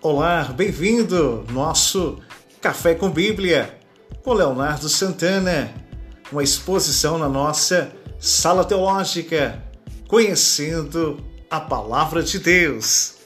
Olá, bem-vindo! Nosso Café com Bíblia, com Leonardo Santana, uma exposição na nossa sala teológica, conhecendo a Palavra de Deus.